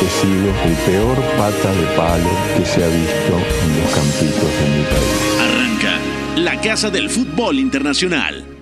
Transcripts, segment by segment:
He sido el peor pata de palo que se ha visto en los campitos de mi país. Arranca la Casa del Fútbol Internacional.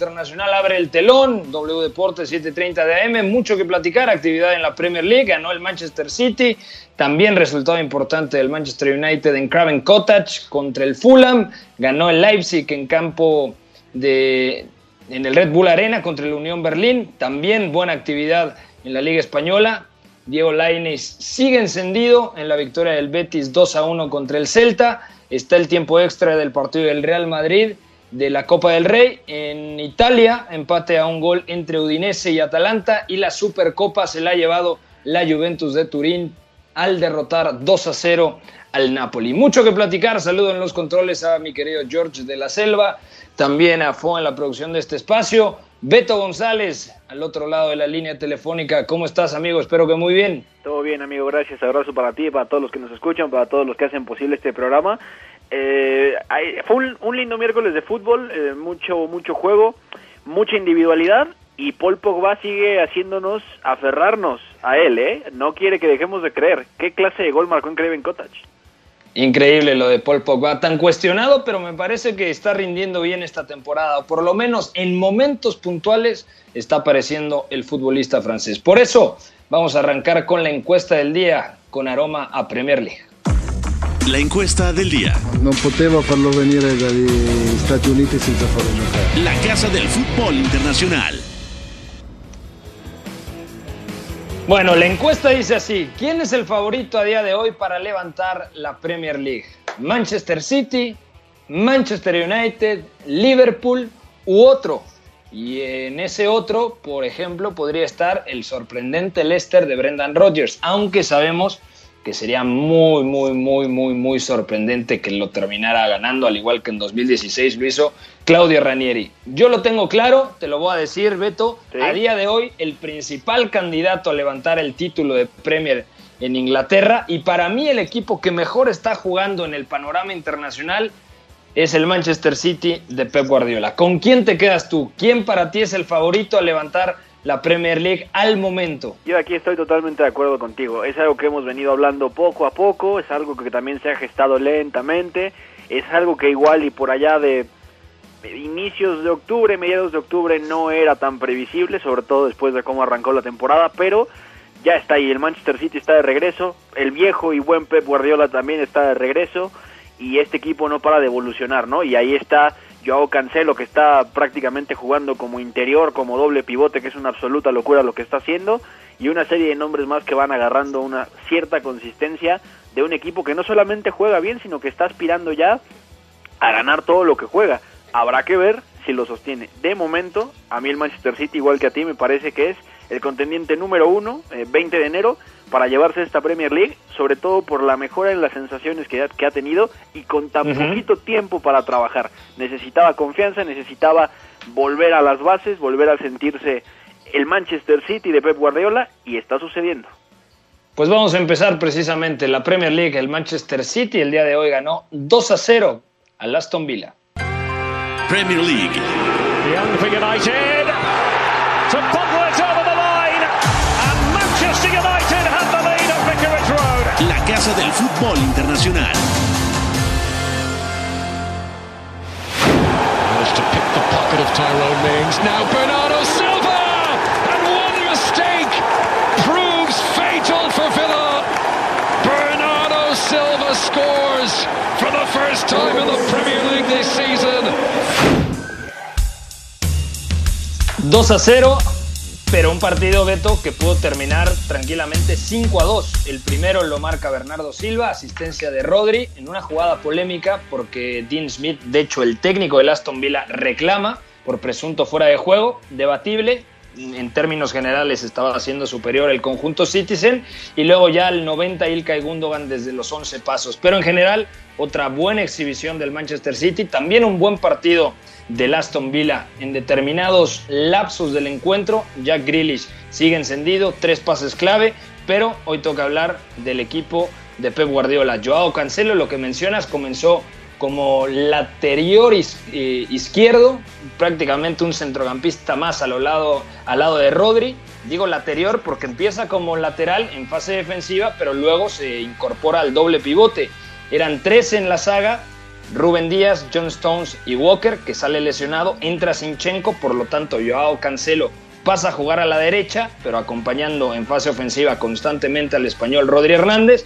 Internacional abre el telón. W Deportes 7:30 de AM. Mucho que platicar. Actividad en la Premier League. Ganó el Manchester City. También resultado importante del Manchester United en Craven Cottage contra el Fulham. Ganó el Leipzig en campo de en el Red Bull Arena contra el Unión Berlín. También buena actividad en la Liga Española. Diego Lainez sigue encendido en la victoria del Betis 2 a 1 contra el Celta. Está el tiempo extra del partido del Real Madrid de la Copa del Rey. En Italia, empate a un gol entre Udinese y Atalanta. Y la Supercopa se la ha llevado la Juventus de Turín al derrotar 2 a 0 al Napoli. Mucho que platicar. Saludo en los controles a mi querido George de la Selva. También a Fo en la producción de este espacio. Beto González, al otro lado de la línea telefónica. ¿Cómo estás, amigo? Espero que muy bien. Todo bien, amigo, gracias. Abrazo para ti, para todos los que nos escuchan, para todos los que hacen posible este programa. Eh, fue un, lindo miércoles de fútbol, eh, mucho, mucho juego, mucha individualidad y Paul Pogba sigue haciéndonos aferrarnos a él, ¿eh? No quiere que dejemos de creer. ¿Qué clase de gol marcó en Craven? Increíble lo de Paul Pogba, tan cuestionado, pero me parece que está rindiendo bien esta temporada, por lo menos en momentos puntuales está apareciendo el futbolista francés. Por eso vamos a arrancar con la encuesta del día con aroma a Premier League. La encuesta del día. Non potevo farlo venire dagli Stati Uniti senza farlo giocare. La Casa del Fútbol Internacional. Bueno, la encuesta dice así, ¿quién es el favorito a día de hoy para levantar la Premier League? ¿Manchester City, Manchester United, Liverpool u otro? Y en ese otro, por ejemplo, podría estar el sorprendente Leicester de Brendan Rodgers, aunque sabemos que sería muy, muy, muy, muy, muy sorprendente que lo terminara ganando, al igual que en 2016 lo hizo Claudio Ranieri. Yo lo tengo claro, te lo voy a decir, Beto, Sí. a día de hoy el principal candidato a levantar el título de Premier en Inglaterra y para mí el equipo que mejor está jugando en el panorama internacional es el Manchester City de Pep Guardiola. ¿Con quién te quedas tú? ¿Quién para ti es el favorito a levantar la Premier League al momento? Yo aquí estoy totalmente de acuerdo contigo. Es algo que hemos venido hablando poco a poco, es algo que también se ha gestado lentamente, es algo que igual y por allá de inicios de octubre, mediados de octubre no era tan previsible, sobre todo después de cómo arrancó la temporada, pero ya está ahí, el Manchester City está de regreso, el viejo y buen Pep Guardiola también está de regreso y este equipo no para de evolucionar, ¿no? Y ahí está Joao Cancelo que está prácticamente jugando como interior, como doble pivote, que es una absoluta locura lo que está haciendo, y una serie de nombres más que van agarrando una cierta consistencia de un equipo que no solamente juega bien, sino que está aspirando ya a ganar todo lo que juega. Habrá que ver si lo sostiene. De momento, a mí el Manchester City, igual que a ti, me parece que es el contendiente número uno, eh, 20 de enero, para llevarse esta Premier League, sobre todo por la mejora en las sensaciones que ha, que ha tenido y con tan poquito tiempo para trabajar. Necesitaba confianza, necesitaba volver a las bases, volver a sentirse el Manchester City de Pep Guardiola y está sucediendo. Pues vamos a empezar precisamente la Premier League. El Manchester City el día de hoy ganó 2 a 0 al Aston Villa. Premier League. Young the Premier League this season. 2 a 0, pero un partido, Beto, que pudo terminar tranquilamente 5 a 2. El primero lo marca Bernardo Silva, asistencia de Rodri, en una jugada polémica porque Dean Smith, de hecho el técnico del Aston Villa, reclama por presunto fuera de juego, debatible. En términos generales estaba siendo superior el conjunto Citizen y luego ya al 90 Ilkay Gundogan desde los 11 pasos. Pero en general, otra buena exhibición del Manchester City, también un buen partido del Aston Villa en determinados lapsos del encuentro. Jack Grealish sigue encendido, tres pases clave, pero hoy toca hablar del equipo de Pep Guardiola. Joao Cancelo, lo que mencionas, comenzó como lateral eh, izquierdo, prácticamente un centrocampista más al lado, al lado de Rodri. Digo lateral porque empieza como lateral en fase defensiva, pero luego se incorpora al doble pivote. Eran tres en la saga, Rubén Díaz, John Stones y Walker, que sale lesionado, entra Sinchenko, por lo tanto Joao Cancelo pasa a jugar a la derecha, pero acompañando en fase ofensiva constantemente al español Rodri Hernández.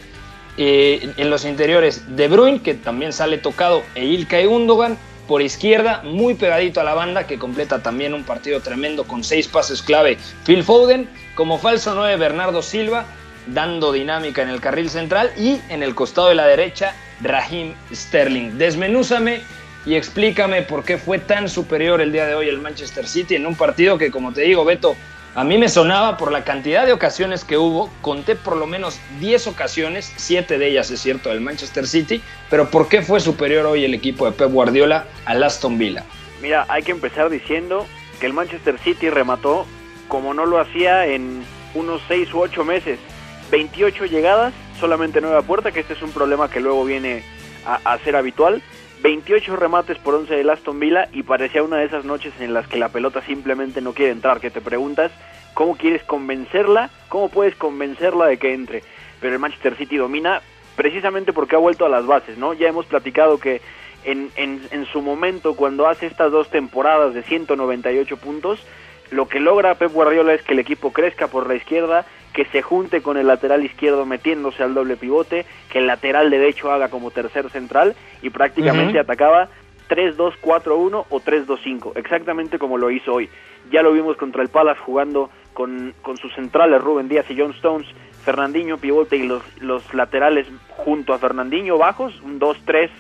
Eh, en los interiores De Bruyne, que también sale tocado, e Ilkay Gundogan. Por izquierda, muy pegadito a la banda, que completa también un partido tremendo con seis pases clave, Phil Foden. Como falso 9, Bernardo Silva, dando dinámica en el carril central. Y en el costado de la derecha, Raheem Sterling. Desmenúzame y explícame por qué fue tan superior el día de hoy el Manchester City en un partido que, como te digo, Beto, a mí me sonaba por la cantidad de ocasiones que hubo, conté por lo menos 10 ocasiones, 7 de ellas es cierto del Manchester City, pero ¿por qué fue superior hoy el equipo de Pep Guardiola al Aston Villa? Mira, hay que empezar diciendo que el Manchester City remató como no lo hacía en unos 6 u 8 meses. 28 llegadas, solamente 9 a puerta, que este es un problema que luego viene a, ser habitual. 28 remates por 11 del Aston Villa y parecía una de esas noches en las que la pelota simplemente no quiere entrar, que te preguntas cómo quieres convencerla, cómo puedes convencerla de que entre. Pero el Manchester City domina precisamente porque ha vuelto a las bases, ¿no? Ya hemos platicado que en, en, en su momento, cuando hace estas dos temporadas de 198 puntos, lo que logra Pep Guardiola es que el equipo crezca por la izquierda, que se junte con el lateral izquierdo metiéndose al doble pivote, que el lateral derecho haga como tercer central y prácticamente atacaba 3-2-4-1 o 3-2-5, exactamente como lo hizo hoy. Ya lo vimos contra el Palace jugando con, con sus centrales Rubén Díaz y John Stones, Fernandinho pivote y los, los laterales junto a Fernandinho bajos, un 2-3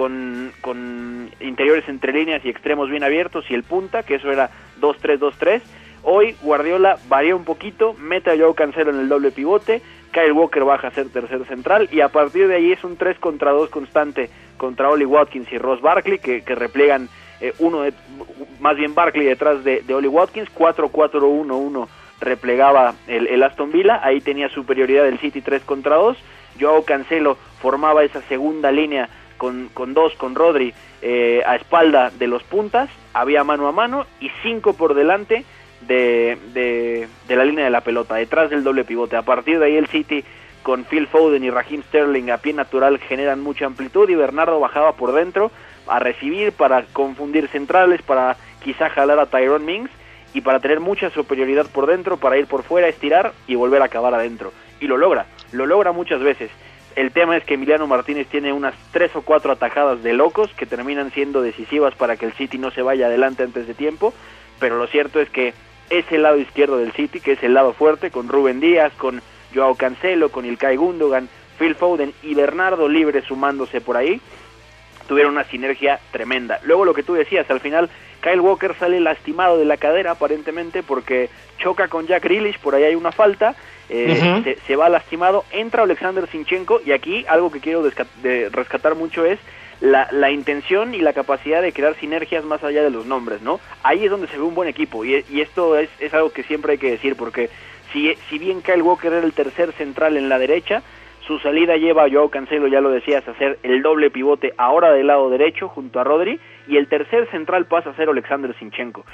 con, con interiores entre líneas y extremos bien abiertos y el punta, que eso era 2-3-2-3. Hoy Guardiola varía un poquito, mete a Joe Cancelo en el doble pivote, Kyle Walker baja a ser tercer central y a partir de ahí es un 3 contra 2 constante contra Oli Watkins y Ross Barkley que, que repliegan eh, uno de, más bien Barkley detrás de, de Oli Watkins, 4-4-1-1 replegaba el, el, Aston Villa, ahí tenía superioridad del City 3 contra 2, Joao Cancelo formaba esa segunda línea con, con dos, con Rodri eh, a espalda de los puntas, había mano a mano y cinco por delante de, de, de, la línea de la pelota, detrás del doble pivote. A partir de ahí el City con Phil Foden y Raheem Sterling a pie natural generan mucha amplitud y Bernardo bajaba por dentro a recibir para confundir centrales, para quizá jalar a Tyrone Mings y para tener mucha superioridad por dentro, para ir por fuera, estirar y volver a acabar adentro. Y lo logra, lo logra muchas veces. El tema es que Emiliano Martínez tiene unas tres o cuatro atajadas de locos que terminan siendo decisivas para que el City no se vaya adelante antes de tiempo, pero lo cierto es que ese lado izquierdo del City, que es el lado fuerte, con Rubén Díaz, con Joao Cancelo, con Ilkay Gundogan, Phil Foden y Bernardo Libre sumándose por ahí, tuvieron una sinergia tremenda. Luego lo que tú decías, al final Kyle Walker sale lastimado de la cadera aparentemente porque choca con Jack Grealish, por ahí hay una falta, eh, uh -huh. se, se, va lastimado, entra Alexander Sinchenko y aquí algo que quiero de rescatar mucho es la, la, intención y la capacidad de crear sinergias más allá de los nombres, ¿no? Ahí es donde se ve un buen equipo y, y esto es, es, algo que siempre hay que decir porque si, si bien Kyle Walker era el tercer central en la derecha, su salida lleva a Joao Cancelo, ya lo decías, a hacer el doble pivote ahora del lado derecho junto a Rodri y el tercer central pasa a ser Alexander Sinchenko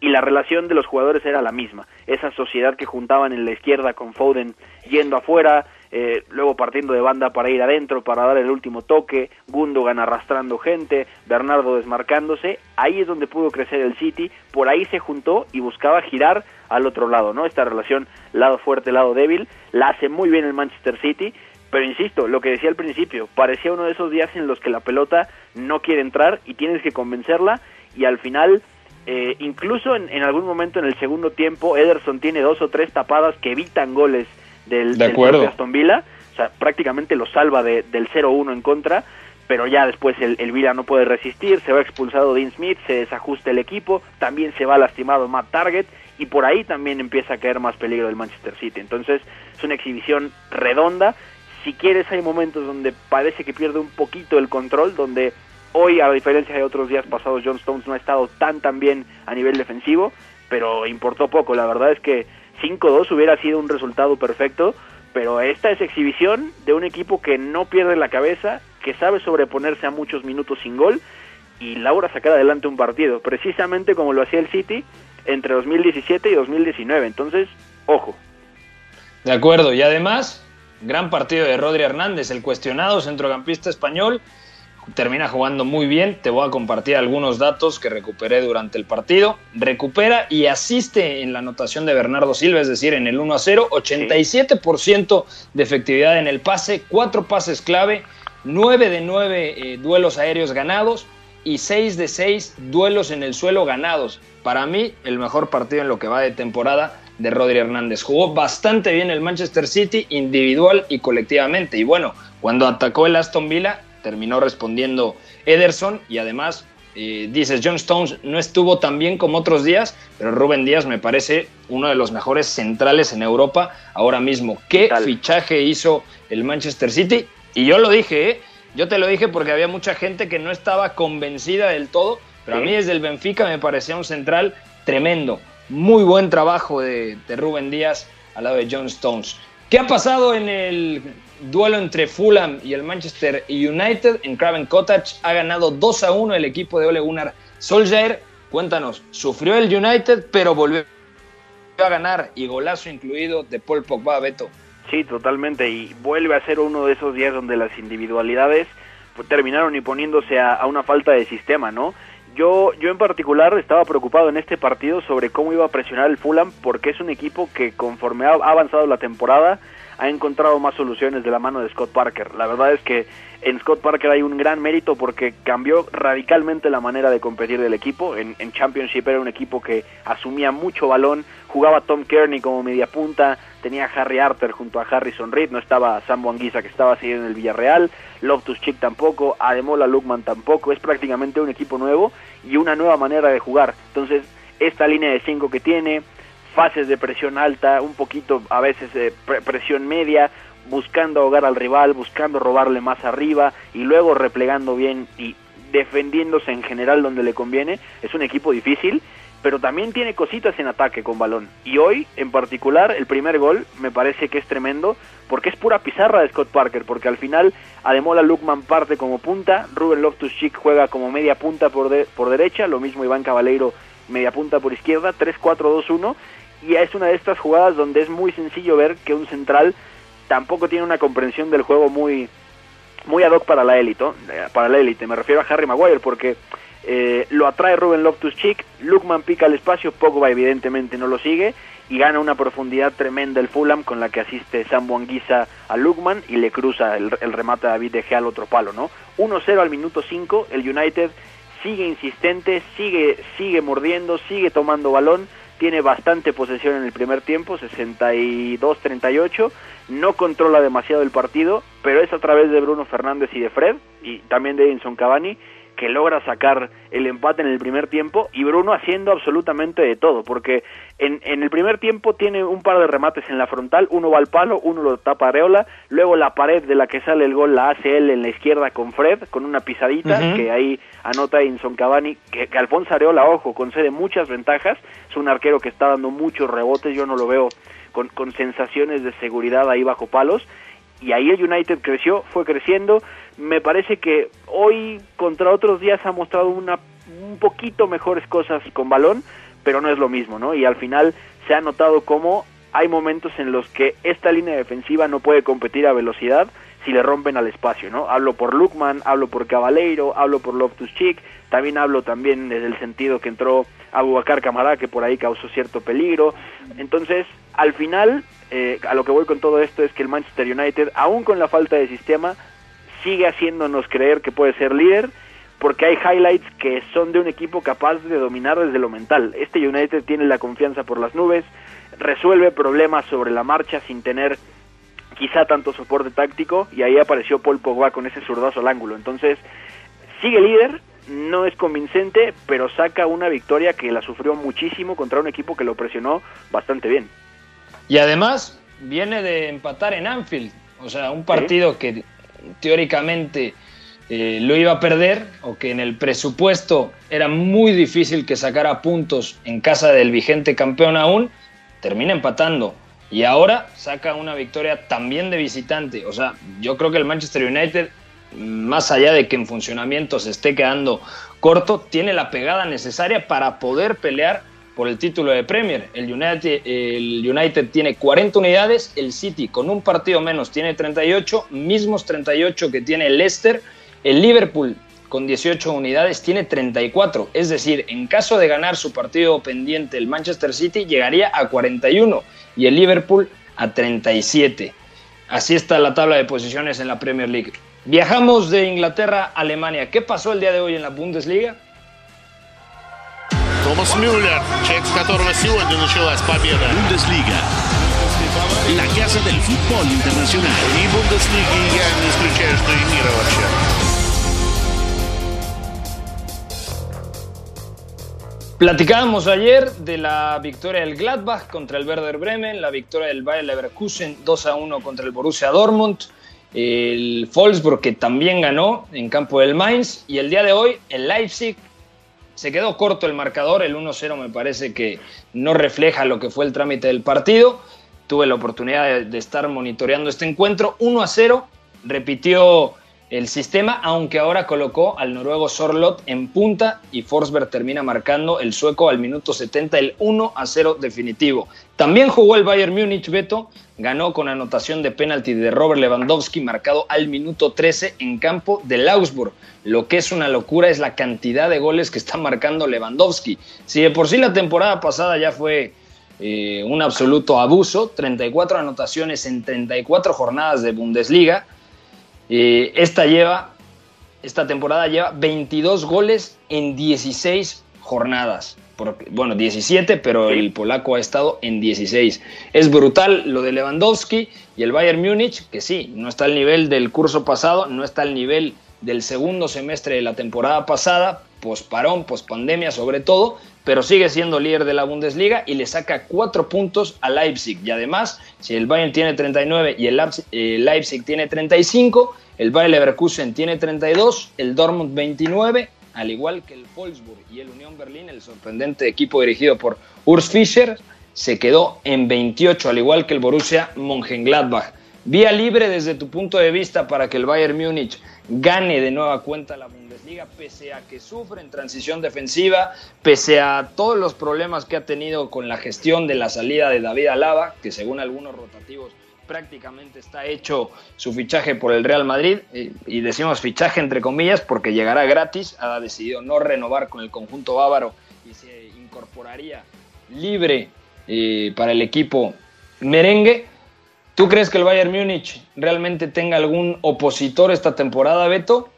y la relación de los jugadores era la misma, esa sociedad que juntaban en la izquierda con Foden yendo afuera, eh, luego partiendo de banda para ir adentro, para dar el último toque, Gundogan arrastrando gente, Bernardo desmarcándose, ahí es donde pudo crecer el City, por ahí se juntó y buscaba girar al otro lado, ¿no? Esta relación lado fuerte, lado débil, la hace muy bien el Manchester City, Pero insisto, lo que decía al principio, parecía uno de esos días en los que la pelota no quiere entrar y tienes que convencerla y al final, eh, incluso en, algún momento en el segundo tiempo, Ederson tiene dos o tres tapadas que evitan goles del, de del Aston Villa, o sea, prácticamente lo salva del 0-1 en contra, pero ya después el, el, Villa no puede resistir, se va expulsado Dean Smith, se desajusta el equipo, también se va lastimado Matt Target y por ahí también empieza a caer más peligro del Manchester City. Entonces es una exhibición redonda. Si quieres hay momentos donde parece que pierde un poquito el control, donde hoy a diferencia de otros días pasados John Stones no ha estado tan tan bien a nivel defensivo, pero importó poco. La verdad es que 5-2 hubiera sido un resultado perfecto, pero esta es exhibición de un equipo que no pierde la cabeza, que sabe sobreponerse a muchos minutos sin gol y logra sacar adelante un partido, precisamente como lo hacía el City entre 2017 y 2019. Entonces, ojo. De acuerdo, y además, gran partido de Rodri Hernández, el cuestionado centrocampista español, termina jugando muy bien. Te voy a compartir algunos datos que recuperé durante el partido. Recupera y asiste en la anotación de Bernardo Silva, es decir, en el 1 a 0, 87% de efectividad en el pase, cuatro pases clave, 9 de 9 eh, duelos aéreos ganados y 6 de 6 duelos en el suelo ganados. Para mí, el mejor partido en lo que va de temporada de Rodri Hernández. Jugó bastante bien el Manchester City, individual y colectivamente. Y bueno, cuando atacó el Aston Villa, terminó respondiendo Ederson y además eh, dices, John Stones no estuvo tan bien como otros días, pero Rubén Díaz me parece uno de los mejores centrales en Europa ahora mismo. ¿Qué fichaje hizo el Manchester City? Y yo lo dije, ¿eh? yo te lo dije porque había mucha gente que no estaba convencida del todo, pero a mí desde el Benfica me parecía un central tremendo. Muy buen trabajo de, Rubén Díaz al lado de John Stones. ¿Qué ha pasado en el duelo entre Fulham y el Manchester United en Craven Cottage? Ha ganado 2 a 1 el equipo de Ole Gunnar Solskjaer. Cuéntanos, sufrió el United, pero volvió a ganar y golazo incluido de Paul Pogba, Beto. Sí, totalmente. Y vuelve a ser uno de esos días donde las individualidades pues, terminaron imponiéndose a, a una falta de sistema, ¿no? Yo, yo en particular estaba preocupado en este partido sobre cómo iba a presionar el Fulham porque es un equipo que conforme ha avanzado la temporada ha encontrado más soluciones de la mano de Scott Parker. La verdad es que en Scott Parker hay un gran mérito porque cambió radicalmente la manera de competir del equipo. En, en Championship era un equipo que asumía mucho balón, jugaba Tom Kearney como media punta, tenía a Harry Arthur junto a Harrison Reed, no estaba Sam Wanguisa que estaba siguiendo en el Villarreal, Loftus Chick tampoco, Ademola Lukman tampoco, es prácticamente un equipo nuevo y una nueva manera de jugar. Entonces, esta línea de 5 que tiene, fases de presión alta, un poquito a veces de presión media, buscando ahogar al rival, buscando robarle más arriba y luego replegando bien y defendiéndose en general donde le conviene. Es un equipo difícil, pero también tiene cositas en ataque con balón. Y hoy, en particular, el primer gol me parece que es tremendo porque es pura pizarra de Scott Parker, porque al final Ademola Lukman parte como punta, Ruben Loftus-Cheek juega como media punta por, por derecha, lo mismo Iván Cabaleiro media punta por izquierda, 3-4-2-1 y es una de estas jugadas donde es muy sencillo ver que un central tampoco tiene una comprensión del juego muy muy ad hoc para la élite, eh, para la élite. Me refiero a Harry Maguire porque eh, lo atrae Ruben Loftus-Cheek, Lukman pica el espacio, Pogba evidentemente no lo sigue y gana una profundidad tremenda el Fulham con la que asiste Sam Wanguisa a Lukman y le cruza el, remate a David De Gea al otro palo, ¿no? 1-0 al minuto 5, el United sigue insistente, sigue sigue mordiendo, sigue tomando balón tiene bastante posesión en el primer tiempo, 62-38, no controla demasiado el partido, pero es a través de Bruno Fernández y de Fred, y también de Edinson Cavani, que logra sacar el empate en el primer tiempo y Bruno haciendo absolutamente de todo, porque en, en, el primer tiempo tiene un par de remates en la frontal, uno va al palo, uno lo tapa Areola, luego la pared de la que sale el gol la hace él en la izquierda con Fred, con una pisadita, que ahí anota Inson Cavani, que, que, Alfonso Areola, ojo, concede muchas ventajas, es un arquero que está dando muchos rebotes, yo no lo veo con, con sensaciones de seguridad ahí bajo palos, y ahí el United creció, fue creciendo, me parece que hoy contra otros días ha mostrado una un poquito mejores cosas con balón, pero no es lo mismo, ¿no? Y al final se ha notado cómo hay momentos en los que esta línea defensiva no puede competir a velocidad si le rompen al espacio, ¿no? Hablo por Lukman, hablo por Cabaleiro, hablo por Loftus Cheek, también hablo también desde el sentido que entró Abubakar Camará, que por ahí causó cierto peligro. Entonces, al final, eh, a lo que voy con todo esto es que el Manchester United, aún con la falta de sistema, sigue haciéndonos creer que puede ser líder, porque hay highlights que son de un equipo capaz de dominar desde lo mental. Este United tiene la confianza por las nubes, resuelve problemas sobre la marcha sin tener quizá tanto soporte táctico, y ahí apareció Paul Pogba con ese zurdazo al ángulo. Entonces, sigue líder, no es convincente, pero saca una victoria que la sufrió muchísimo contra un equipo que lo presionó bastante bien. Y además viene de empatar en Anfield, o sea, un partido que teóricamente eh, lo iba a perder o que en el presupuesto era muy difícil que sacara puntos en casa del vigente campeón aún, termina empatando. Y ahora saca una victoria también de visitante. O sea, yo creo que el Manchester United, más allá de que en funcionamiento se esté quedando corto, tiene la pegada necesaria para poder pelear por el título de Premier. El United, el United tiene 40 unidades, el City con un partido menos tiene 38, mismos 38 que tiene el Leicester, el Liverpool con 18 unidades tiene 34, es decir, en caso de ganar su partido pendiente el Manchester City llegaría a 41 y el Liverpool a 37. Así está la tabla de posiciones en la Premier League. Viajamos de Inglaterra a Alemania. ¿Qué pasó el día de hoy en la Bundesliga? Томас Мюллер, человек, с которого сегодня началась победа. Bundesliga, la casa del fútbol internacional. И Бундеслиги я не исключаю, что и мира вообще. Platicábamos ayer de la victoria del Gladbach contra el Werder Bremen, la victoria del Bayer Leverkusen 2 a 1 contra el Borussia Dortmund, el Wolfsburg que también ganó en campo del Mainz y el día de hoy el Leipzig se quedó corto el marcador, el 1-0 me parece que no refleja lo que fue el trámite del partido. Tuve la oportunidad de, estar monitoreando este encuentro, 1 a 0, repitió el sistema, aunque ahora colocó al noruego Sorlot en punta y Forsberg termina marcando el sueco al minuto 70 el 1 a 0 definitivo. También jugó el Bayern Múnich, Beto, ganó con anotación de penalti de Robert Lewandowski marcado al minuto 13 en campo del Augsburg. Lo que es una locura es la cantidad de goles que está marcando Lewandowski. Si de por sí la temporada pasada ya fue eh, un absoluto abuso, 34 anotaciones en 34 jornadas de Bundesliga, eh, esta lleva, esta temporada lleva 22 goles en 16 jornadas. Porque, bueno, 17, pero el polaco ha estado en 16. Es brutal lo de Lewandowski y el Bayern Múnich, que sí, no está al nivel del curso pasado, no está al nivel del segundo semestre de la temporada pasada, posparón, pospandemia sobre todo, pero sigue siendo líder de la Bundesliga y le saca cuatro puntos a Leipzig. Y además, si el Bayern tiene 39 y el Leipzig tiene 35, el Bayer Leverkusen tiene 32, el Dortmund 29, al igual que el Wolfsburg y el Unión Berlín, el sorprendente equipo dirigido por Urs Fischer, se quedó en 28, al igual que el Borussia Mönchengladbach. Vía libre desde tu punto de vista para que el Bayern Múnich gane de nueva cuenta la Bundesliga, pese a que sufre en transición defensiva, pese a todos los problemas que ha tenido con la gestión de la salida de David Alaba, que según algunos rotativos prácticamente está hecho su fichaje por el Real Madrid, y decimos fichaje entre comillas porque llegará gratis, ha decidido no renovar con el conjunto bávaro y se incorporaría libre eh, para el equipo merengue. ¿Tú crees que el Bayern Múnich realmente tenga algún opositor esta temporada, Beto?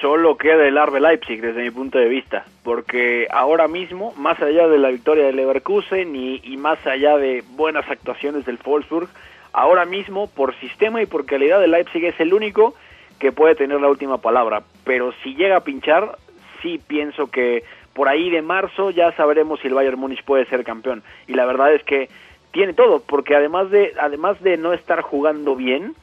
Solo queda el Arbe Leipzig desde mi punto de vista, porque ahora mismo, más allá de la victoria del Leverkusen y, más allá de buenas actuaciones del Wolfsburg, ahora mismo por sistema y por calidad el Leipzig es el único que puede tener la última palabra, pero si llega a pinchar, sí pienso que por ahí de marzo ya sabremos si el Bayern Múnich puede ser campeón. Y la verdad es que tiene todo, porque además de, además de no estar jugando bien,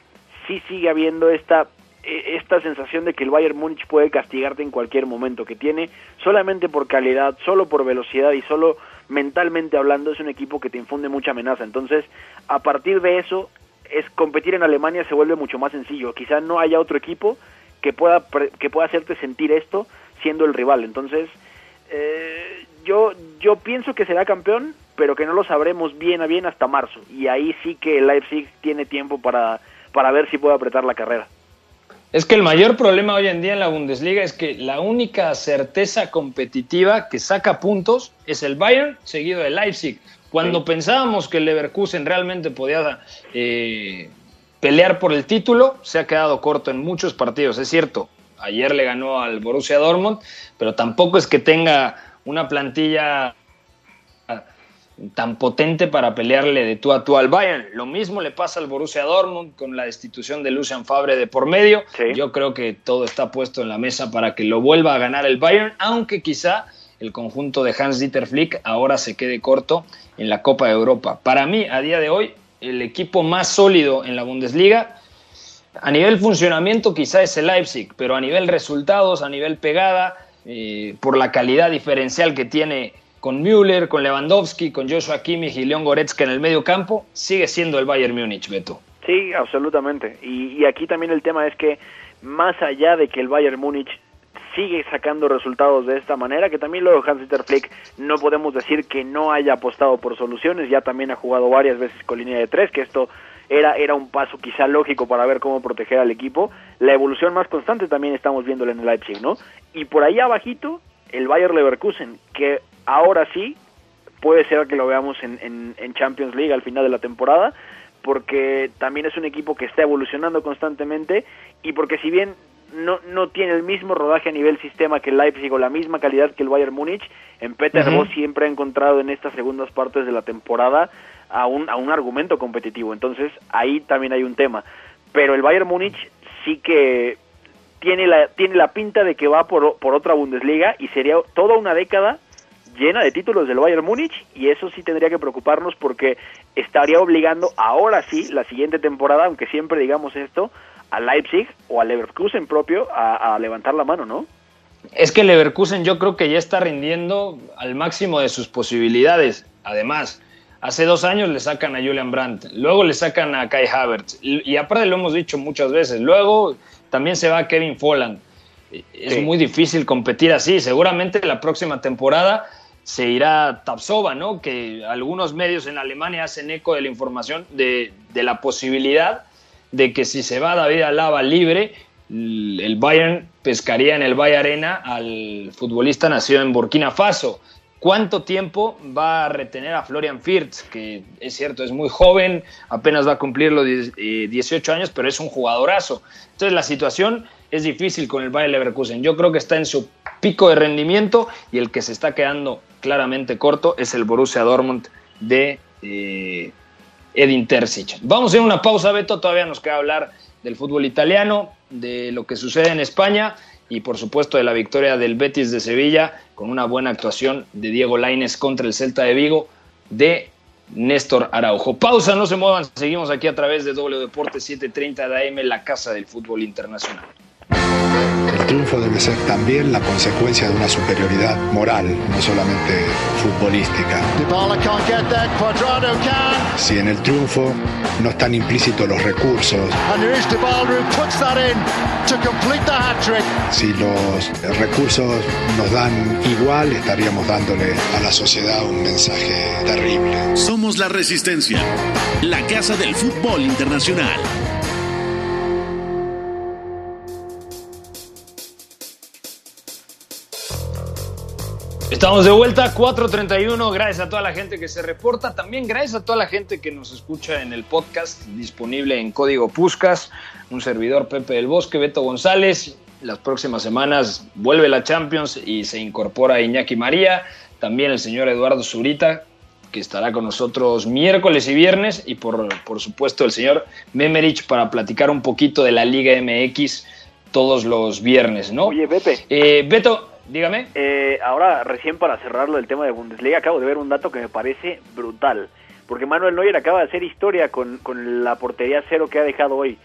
sí sigue habiendo esta, eh, esta sensación de que el Bayern Múnich puede castigarte en cualquier momento, que tiene solamente por calidad, solo por velocidad y solo mentalmente hablando es un equipo que te infunde mucha amenaza. Entonces, a partir de eso, es competir en Alemania se vuelve mucho más sencillo. Quizá no haya otro equipo que pueda, que pueda hacerte sentir esto siendo el rival. Entonces, eh, yo, yo pienso que será campeón, pero que no lo sabremos bien a bien hasta marzo. Y ahí sí que el Leipzig tiene tiempo para, para ver si puede apretar la carrera. Es que el mayor problema hoy en día en la Bundesliga es que la única certeza competitiva que saca puntos es el Bayern, seguido del Leipzig. Cuando pensábamos que el Leverkusen realmente podía eh, pelear por el título, se ha quedado corto en muchos partidos, es cierto. Ayer le ganó al Borussia Dortmund, pero tampoco es que tenga una plantilla tan potente para pelearle de tú a tú al Bayern. Lo mismo le pasa al Borussia Dortmund con la destitución de Lucian Fabre de por medio. Yo creo que todo está puesto en la mesa para que lo vuelva a ganar el Bayern, aunque quizá el conjunto de Hans-Dieter Flick ahora se quede corto en la Copa de Europa. Para mí, a día de hoy, el equipo más sólido en la Bundesliga, a nivel funcionamiento quizá es el Leipzig, pero a nivel resultados, a nivel pegada, eh, por la calidad diferencial que tiene con Müller, con Lewandowski, con Joshua Kimmich y Leon Goretzka en el medio campo, sigue siendo el Bayern Múnich, Beto. Sí, absolutamente. Y, aquí también el tema es que más allá de que el Bayern Múnich sigue sacando resultados de esta manera, que también luego Hans-Dieter Flick no podemos decir que no haya apostado por soluciones, ya también ha jugado varias veces con línea de tres, que esto era, era un paso quizá lógico para ver cómo proteger al equipo. La evolución más constante también estamos viéndola en el Leipzig, ¿no? Y por ahí abajito, el Bayern Leverkusen, que ahora sí puede ser que lo veamos en, en, Champions League al final de la temporada, porque también es un equipo que está evolucionando constantemente y porque si bien no, no tiene el mismo rodaje a nivel sistema que el Leipzig o la misma calidad que el Bayern Múnich, en Peter siempre ha encontrado en estas segundas partes de la temporada a un, a un argumento competitivo. Entonces ahí también hay un tema. Pero el Bayern Múnich sí que tiene la, tiene la pinta de que va por, por otra Bundesliga y sería toda una década llena de títulos del Bayern Múnich y eso sí tendría que preocuparnos porque estaría obligando ahora sí la siguiente temporada, aunque siempre digamos esto, a Leipzig o a Leverkusen propio a, levantar la mano, ¿no? Es que Leverkusen yo creo que ya está rindiendo al máximo de sus posibilidades. Además, hace dos años le sacan a Julian Brandt, luego le sacan a Kai Havertz y aparte lo hemos dicho muchas veces, luego también se va Kevin Folland. Es muy difícil competir así. Seguramente la próxima temporada se irá Tapsova, ¿no? Que algunos medios en Alemania hacen eco de la información de, la posibilidad de que si se va David Alaba libre, el Bayern pescaría en el Bayern Arena al futbolista nacido en Burkina Faso. ¿Cuánto tiempo va a retener a Florian Firth? Que es cierto, es muy joven, apenas va a cumplir los 18 eh, años, pero es un jugadorazo. Entonces la situación es difícil con el Bayern Leverkusen. Yo creo que está en su pico de rendimiento y el que se está quedando claramente corto es el Borussia Dortmund de eh, Edin Terzic. Vamos a ir a una pausa, Beto, todavía nos queda hablar del fútbol italiano, de lo que sucede en España y por supuesto de la victoria del Betis de Sevilla con una buena actuación de Diego Laines contra el Celta de Vigo de Néstor Araujo. Pausa, no se muevan, seguimos aquí a través de W Deportes 730 de AM, la casa del fútbol internacional. El triunfo debe ser también la consecuencia de una superioridad moral, no solamente futbolística. Si en el triunfo no están implícitos los recursos, si los recursos nos dan igual, estaríamos dándole a la sociedad un mensaje terrible. Somos la resistencia, la casa del fútbol internacional. Estamos de vuelta, 4.31. Gracias a toda la gente que se reporta. También gracias a toda la gente que nos escucha en el podcast disponible en Código Puscas. Un servidor Pepe del Bosque, Beto González. Las próximas semanas vuelve la Champions y se incorpora Iñaki María. También el señor Eduardo Zurita, que estará con nosotros miércoles y viernes. Y por, por supuesto el señor Memerich para platicar un poquito de la Liga MX todos los viernes, ¿no? Oye, Pepe. Eh, Beto, Dígame. Eh, ahora, recién para cerrarlo el tema de Bundesliga, acabo de ver un dato que me parece brutal. Porque Manuel Neuer acaba de hacer historia con, la portería cero que ha dejado hoy.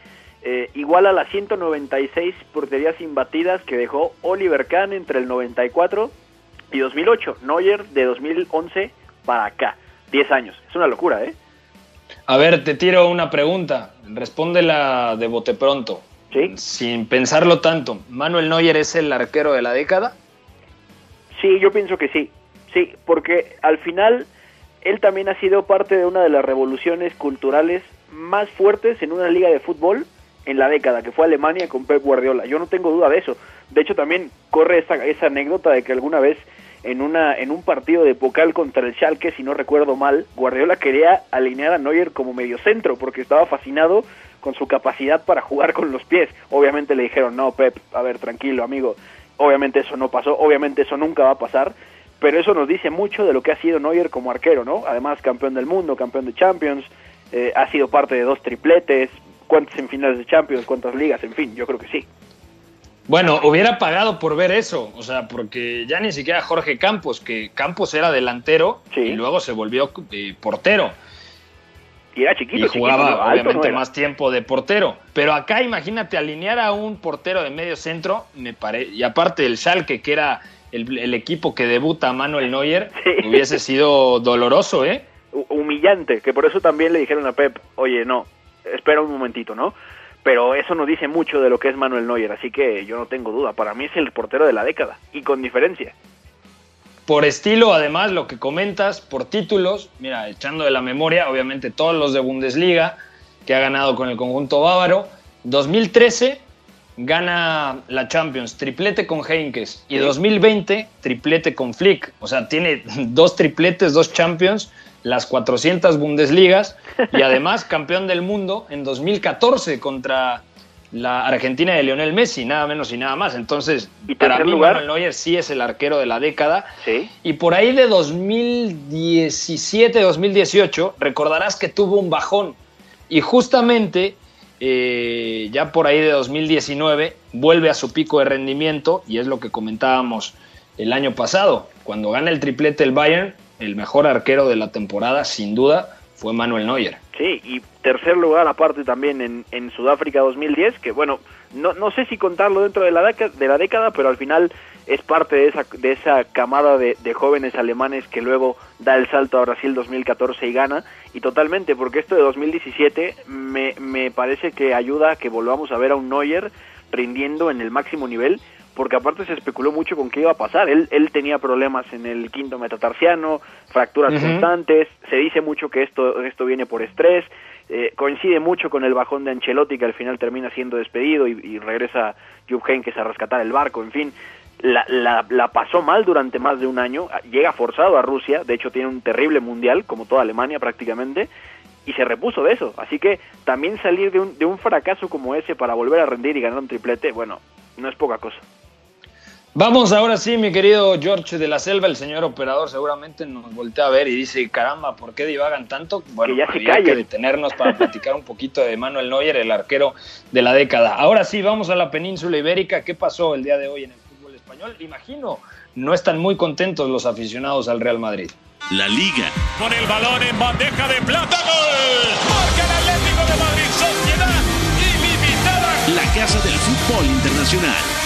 Eh, igual a las 196 porterías imbatidas que dejó Oliver Kahn entre el 94 y 2008. Neuer de 2011 para acá. 10 años. Es una locura, ¿eh? A ver, te tiro una pregunta. Respóndela de bote pronto. ¿Sí? Sin pensarlo tanto. ¿Manuel Neuer es el arquero de la década? Sí, yo pienso que sí, sí, porque al final él también ha sido parte de una de las revoluciones culturales más fuertes en una liga de fútbol en la década, que fue Alemania con Pep Guardiola. Yo no tengo duda de eso. De hecho, también corre esa, esa anécdota de que alguna vez en una en un partido de Pocal contra el Schalke, si no recuerdo mal, Guardiola quería alinear a Neuer como mediocentro porque estaba fascinado con su capacidad para jugar con los pies. Obviamente le dijeron, "No, Pep, a ver, tranquilo, amigo. Obviamente eso no pasó, obviamente eso nunca va a pasar." Pero eso nos dice mucho de lo que ha sido Neuer como arquero, ¿no? Además, campeón del mundo, campeón de Champions, eh, ha sido parte de dos tripletes, cuántas en finales de Champions, cuántas ligas, en fin, yo creo que sí. Bueno, hubiera pagado por ver eso, o sea, porque ya ni siquiera Jorge Campos, que Campos era delantero y luego se volvió eh, portero. Y era chiquito. Y jugaba obviamente más tiempo de portero. Pero acá imagínate alinear a un portero de medio centro, me pare... y aparte el Schalke, que era el, equipo que debuta a Manuel Neuer, hubiese sido doloroso, ¿eh? Humillante, que por eso también le dijeron a Pep, oye, no, espera un momentito, ¿no? Pero eso nos dice mucho de lo que es Manuel Neuer, así que yo no tengo duda, para mí es el portero de la década, y con diferencia. Por estilo, además, lo que comentas, por títulos, mira, echando de la memoria, obviamente todos los de Bundesliga que ha ganado con el conjunto bávaro, 2013 gana la Champions, triplete con Heinkes, y 2020 triplete con Flick. O sea, tiene dos tripletes, dos Champions, las 400 Bundesligas y además campeón del mundo en 2014 contra la Argentina de Lionel Messi, nada menos y nada más. Entonces, para mí Manuel Neuer sí es el arquero de la década. Y por ahí de 2017-2018 recordarás que tuvo un bajón y justamente eh, ya por ahí de 2019 vuelve a su pico de rendimiento y es lo que comentábamos el año pasado. Cuando gana el triplete el Bayern, el mejor arquero de la temporada, sin duda, fue Manuel Neuer. Sí, y tercer lugar aparte también en, Sudáfrica 2010, que bueno, no, no sé si contarlo dentro de la, de la década, pero al final es parte de esa, de esa camada de, de, jóvenes alemanes que luego da el salto a Brasil 2014 y gana, y totalmente, porque esto de 2017 me, me parece que ayuda a que volvamos a ver a un Neuer rindiendo en el máximo nivel, porque aparte se especuló mucho con qué iba a pasar. Él, él tenía problemas en el quinto metatarsiano, fracturas constantes, se dice mucho que esto, esto viene por estrés, eh, coincide mucho con el bajón de Ancelotti que al final termina siendo despedido y, y regresa Jupp Heynckes a rescatar el barco, en fin. La, la, la, pasó mal durante más de un año, llega forzado a Rusia, de hecho tiene un terrible mundial, como toda Alemania prácticamente, y se repuso de eso. Así que también salir de un, de un fracaso como ese para volver a rendir y ganar un triplete, bueno, no es poca cosa. Vamos ahora sí, mi querido George de la Selva, el señor operador seguramente nos voltea a ver y dice, caramba, ¿por qué divagan tanto? Bueno, que ya se había que detenernos para platicar un poquito de Manuel Neuer, el arquero de la década. Ahora sí, vamos a la península ibérica. ¿Qué pasó el día de hoy en el fútbol español? Imagino, no están muy contentos los aficionados al Real Madrid. La Liga. Con el balón en bandeja de plata, gol. Marca el Atlético de Madrid, sociedad ilimitada. La casa del fútbol internacional.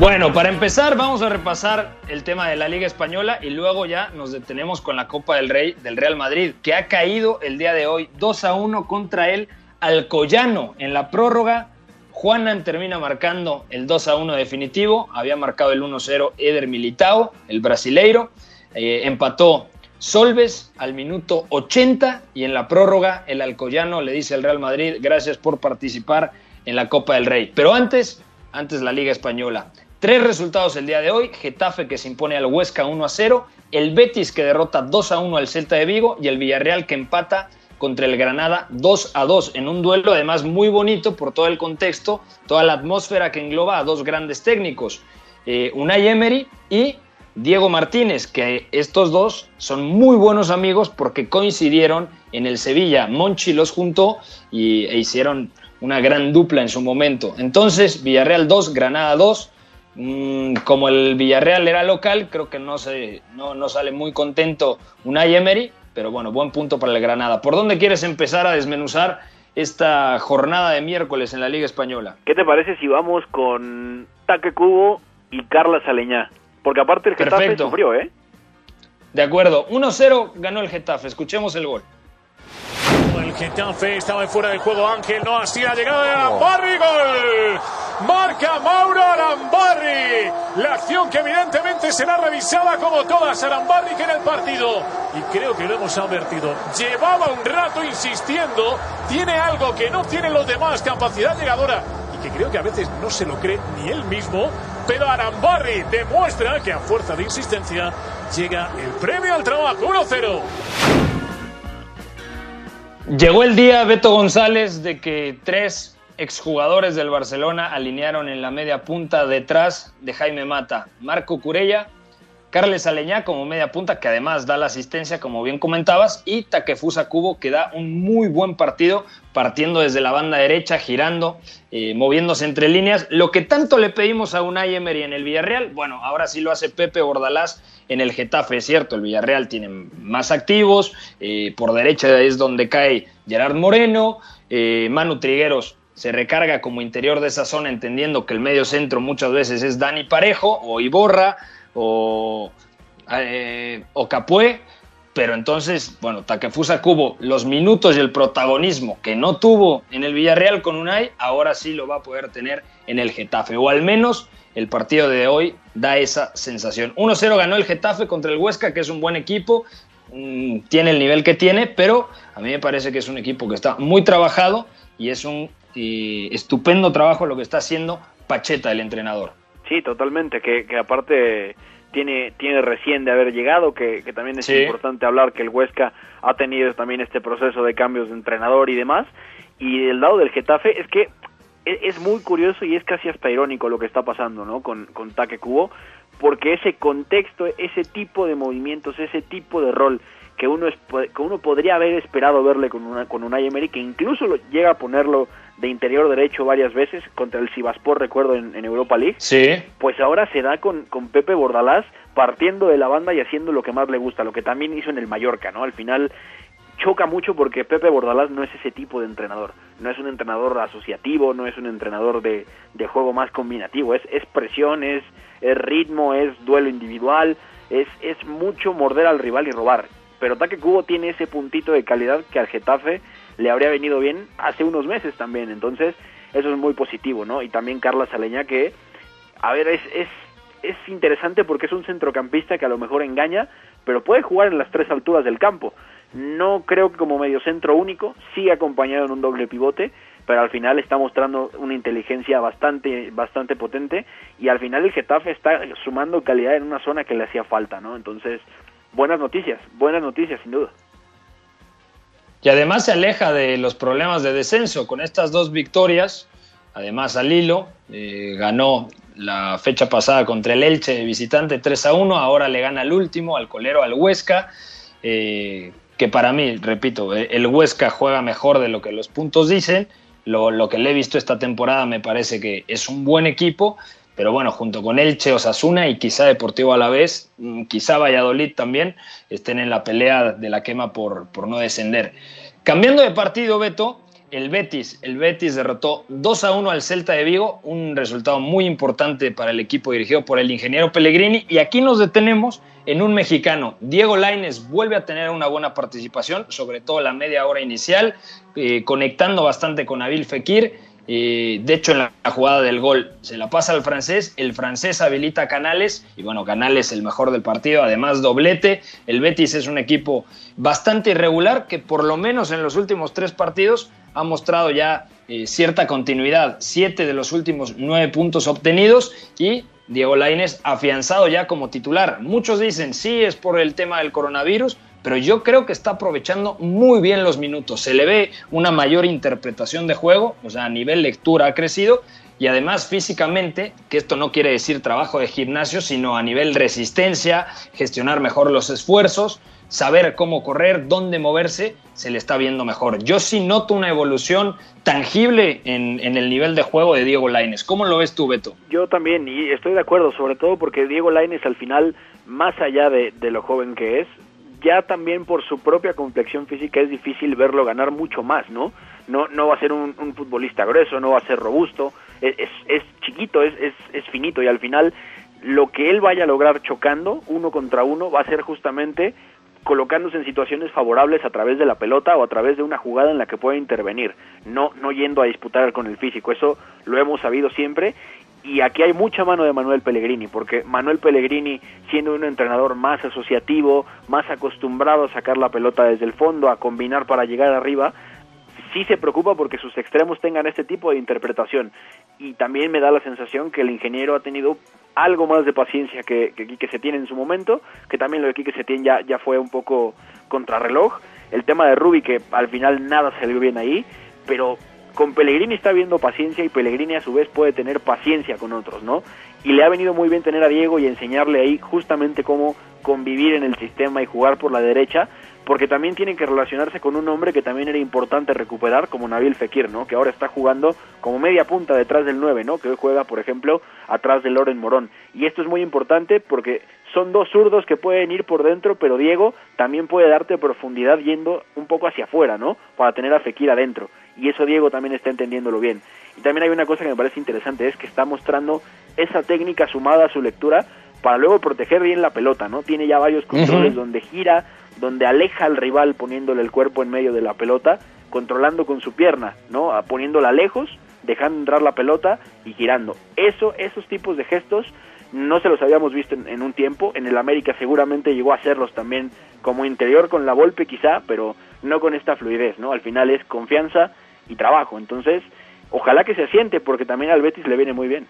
Bueno, para empezar vamos a repasar el tema de la Liga Española y luego ya nos detenemos con la Copa del Rey del Real Madrid, que ha caído el día de hoy 2 a 1 contra el Alcoyano en la prórroga. Juanan termina marcando el 2 a 1 definitivo, había marcado el 1-0 Eder Militao, el brasileiro, eh, empató Solves al minuto 80 y en la prórroga el Alcoyano le dice al Real Madrid gracias por participar en la Copa del Rey. Pero antes, antes la Liga Española. Tres resultados el día de hoy, Getafe que se impone al Huesca 1 a 0, el Betis que derrota 2 a 1 al Celta de Vigo y el Villarreal que empata contra el Granada 2 a 2 en un duelo además muy bonito por todo el contexto, toda la atmósfera que engloba a dos grandes técnicos, eh, Unai Emery y Diego Martínez, que estos dos son muy buenos amigos porque coincidieron en el Sevilla. Monchi los juntó y, e hicieron una gran dupla en su momento. Entonces, Villarreal 2, Granada 2. Mm, como el Villarreal era local, creo que no, se, no, no sale muy contento Unai Emery, pero bueno, buen punto para el Granada. ¿Por dónde quieres empezar a desmenuzar esta jornada de miércoles en la Liga Española? ¿Qué te parece si vamos con Taque Cubo y Carla Saleñá? Porque aparte el Getafe Perfecto. sufrió, ¿eh? De acuerdo, 1-0 ganó el Getafe, escuchemos el gol. El Getafe estaba fuera de juego Ángel, no así la llegada de Arambarri, gol. Marca Mauro Arambarri. La acción que evidentemente será revisada como todas Arambarri que en el partido. Y creo que lo hemos advertido. Llevaba un rato insistiendo. Tiene algo que no tienen los demás, capacidad llegadora. Y que creo que a veces no se lo cree ni él mismo, pero Arambarri demuestra que a fuerza de insistencia llega el premio al trabajo 1-0. Llegó el día, Beto González, de que tres exjugadores del Barcelona alinearon en la media punta detrás de Jaime Mata, Marco Curella, Carles Aleñá como media punta, que además da la asistencia, como bien comentabas, y Takefusa Kubo, que da un muy buen partido, partiendo desde la banda derecha, girando, eh, moviéndose entre líneas. Lo que tanto le pedimos a Unai Emery en el Villarreal, bueno, ahora sí lo hace Pepe Bordalás en el Getafe, es cierto, el Villarreal tiene más activos, eh, por derecha es donde cae Gerard Moreno, eh, Manu Trigueros se recarga como interior de esa zona, entendiendo que el medio centro muchas veces es Dani Parejo o Iborra o, eh, Capué, pero entonces, bueno, Takefusa Kubo, los minutos y el protagonismo que no tuvo en el Villarreal con Unai, ahora sí lo va a poder tener en el Getafe, o al menos el partido de hoy da esa sensación. 1-0 ganó el Getafe contra el Huesca, que es un buen equipo, mm, tiene el nivel que tiene, pero a mí me parece que es un equipo que está muy trabajado y es un eh, estupendo trabajo lo que está haciendo Pacheta, el entrenador. Sí, totalmente, que, que aparte tiene, tiene recién de haber llegado, que, que también es importante hablar que el Huesca ha tenido también este proceso de cambios de entrenador y demás. Y del lado del Getafe es que es, es muy curioso y es casi hasta irónico lo que está pasando ¿no? con, con Taque Cubo, porque ese contexto, ese tipo de movimientos, ese tipo de rol que uno, es, que uno podría haber esperado verle con una con un Emery, que incluso lo, llega a ponerlo de interior derecho varias veces contra el Sivaspor, recuerdo, en, Europa League. Sí. Pues ahora se da con, con Pepe Bordalás partiendo de la banda y haciendo lo que más le gusta, lo que también hizo en el Mallorca, ¿no? Al final choca mucho porque Pepe Bordalás no es ese tipo de entrenador, no es un entrenador asociativo, no es un entrenador de, de juego más combinativo, es, es presión, es, es ritmo, es duelo individual, es, es mucho morder al rival y robar. Pero Taque Cubo tiene ese puntito de calidad que al Getafe le habría venido bien hace unos meses también. Entonces, eso es muy positivo, ¿no? Y también Carla Saleña que, a ver, es, es, es interesante porque es un centrocampista que a lo mejor engaña, pero puede jugar en las tres alturas del campo. No creo que como mediocentro único, sí acompañado en un doble pivote, pero al final está mostrando una inteligencia bastante bastante potente y al final el Getafe está sumando calidad en una zona que le hacía falta, ¿no? Entonces, buenas noticias, buenas noticias sin duda y además se aleja de los problemas de descenso con estas dos victorias. Además, al hilo eh, ganó la fecha pasada contra el Elche visitante 3 a 1, ahora le gana el último, al colero, al Huesca, eh, que para mí, repito, eh, el Huesca juega mejor de lo que los puntos dicen. Lo, lo que le he visto esta temporada me parece que es un buen equipo pero bueno, junto con Elche, Osasuna y quizá Deportivo a la vez, quizá Valladolid también estén en la pelea de la quema por, por no descender. Cambiando de partido, Beto, el Betis. El Betis derrotó 2 a 1 al Celta de Vigo, un resultado muy importante para el equipo dirigido por el ingeniero Pellegrini. Y aquí nos detenemos en un mexicano. Diego Laines vuelve a tener una buena participación, sobre todo la media hora inicial, eh, conectando bastante con Abil Fekir de hecho, en la, jugada del gol se la pasa al francés, el francés habilita Canales, y bueno, Canales el mejor del partido, además doblete. El Betis es un equipo bastante irregular que por lo menos en los últimos tres partidos ha mostrado ya eh, cierta continuidad. Siete de los últimos nueve puntos obtenidos y Diego Lainez afianzado ya como titular. Muchos dicen sí es por el tema del coronavirus, pero yo creo que está aprovechando muy bien los minutos. Se le ve una mayor interpretación de juego, o sea, a nivel lectura ha crecido y además físicamente, que esto no quiere decir trabajo de gimnasio, sino a nivel resistencia, gestionar mejor los esfuerzos, saber cómo correr, dónde moverse, se le está viendo mejor. Yo sí noto una evolución tangible en, el nivel de juego de Diego Laines. ¿Cómo lo ves tú, Beto? Yo también, y estoy de acuerdo, sobre todo porque Diego Laines al final, más allá de lo joven que es, ya también por su propia complexión física es difícil verlo ganar mucho más, ¿no? No, no va a ser un, futbolista grueso, no va a ser robusto, es, es, chiquito, es, es, es finito y al final lo que él vaya a lograr chocando uno contra uno va a ser justamente colocándose en situaciones favorables a través de la pelota o a través de una jugada en la que pueda intervenir, no, no yendo a disputar con el físico. Eso lo hemos sabido siempre y aquí hay mucha mano de Manuel Pellegrini, porque Manuel Pellegrini, siendo un entrenador más asociativo, más acostumbrado a sacar la pelota desde el fondo, a combinar para llegar arriba, sí se preocupa porque sus extremos tengan este tipo de interpretación. Y también me da la sensación que el ingeniero ha tenido algo más de paciencia que, que Quique Setién en su momento, que también lo de Quique Setién ya, ya fue un poco contrarreloj. El tema de Rubi, que al final nada salió bien ahí, pero con Pellegrini está viendo paciencia y Pellegrini a su vez puede tener paciencia con otros, ¿no? Y le ha venido muy bien tener a Diego y enseñarle ahí justamente cómo convivir en el sistema y jugar por la derecha, porque también tiene que relacionarse con un hombre que también era importante recuperar, como Nabil Fekir, ¿no? Que ahora está jugando como media punta detrás del 9, ¿no? Que hoy juega, por ejemplo, atrás de Loren Morón. Y esto es muy importante porque son dos zurdos que pueden ir por dentro, pero Diego también puede darte profundidad yendo un poco hacia afuera, ¿no? Para tener a Fekir adentro. Y eso Diego también está entendiéndolo bien. Y también hay una cosa que me parece interesante, es que está mostrando esa técnica sumada a su lectura para luego proteger bien la pelota, ¿no? Tiene ya varios controles donde gira, donde aleja al rival poniéndole el cuerpo en medio de la pelota, controlando con su pierna, ¿no? Poniéndola lejos, dejando entrar la pelota y girando. Eso, esos tipos de gestos no se los habíamos visto en, un tiempo. En el América seguramente llegó a hacerlos también como interior con la golpe quizá, pero no con esta fluidez, ¿no? Al final es confianza y trabajo. Entonces, ojalá que se asiente porque también al Betis le viene muy bien.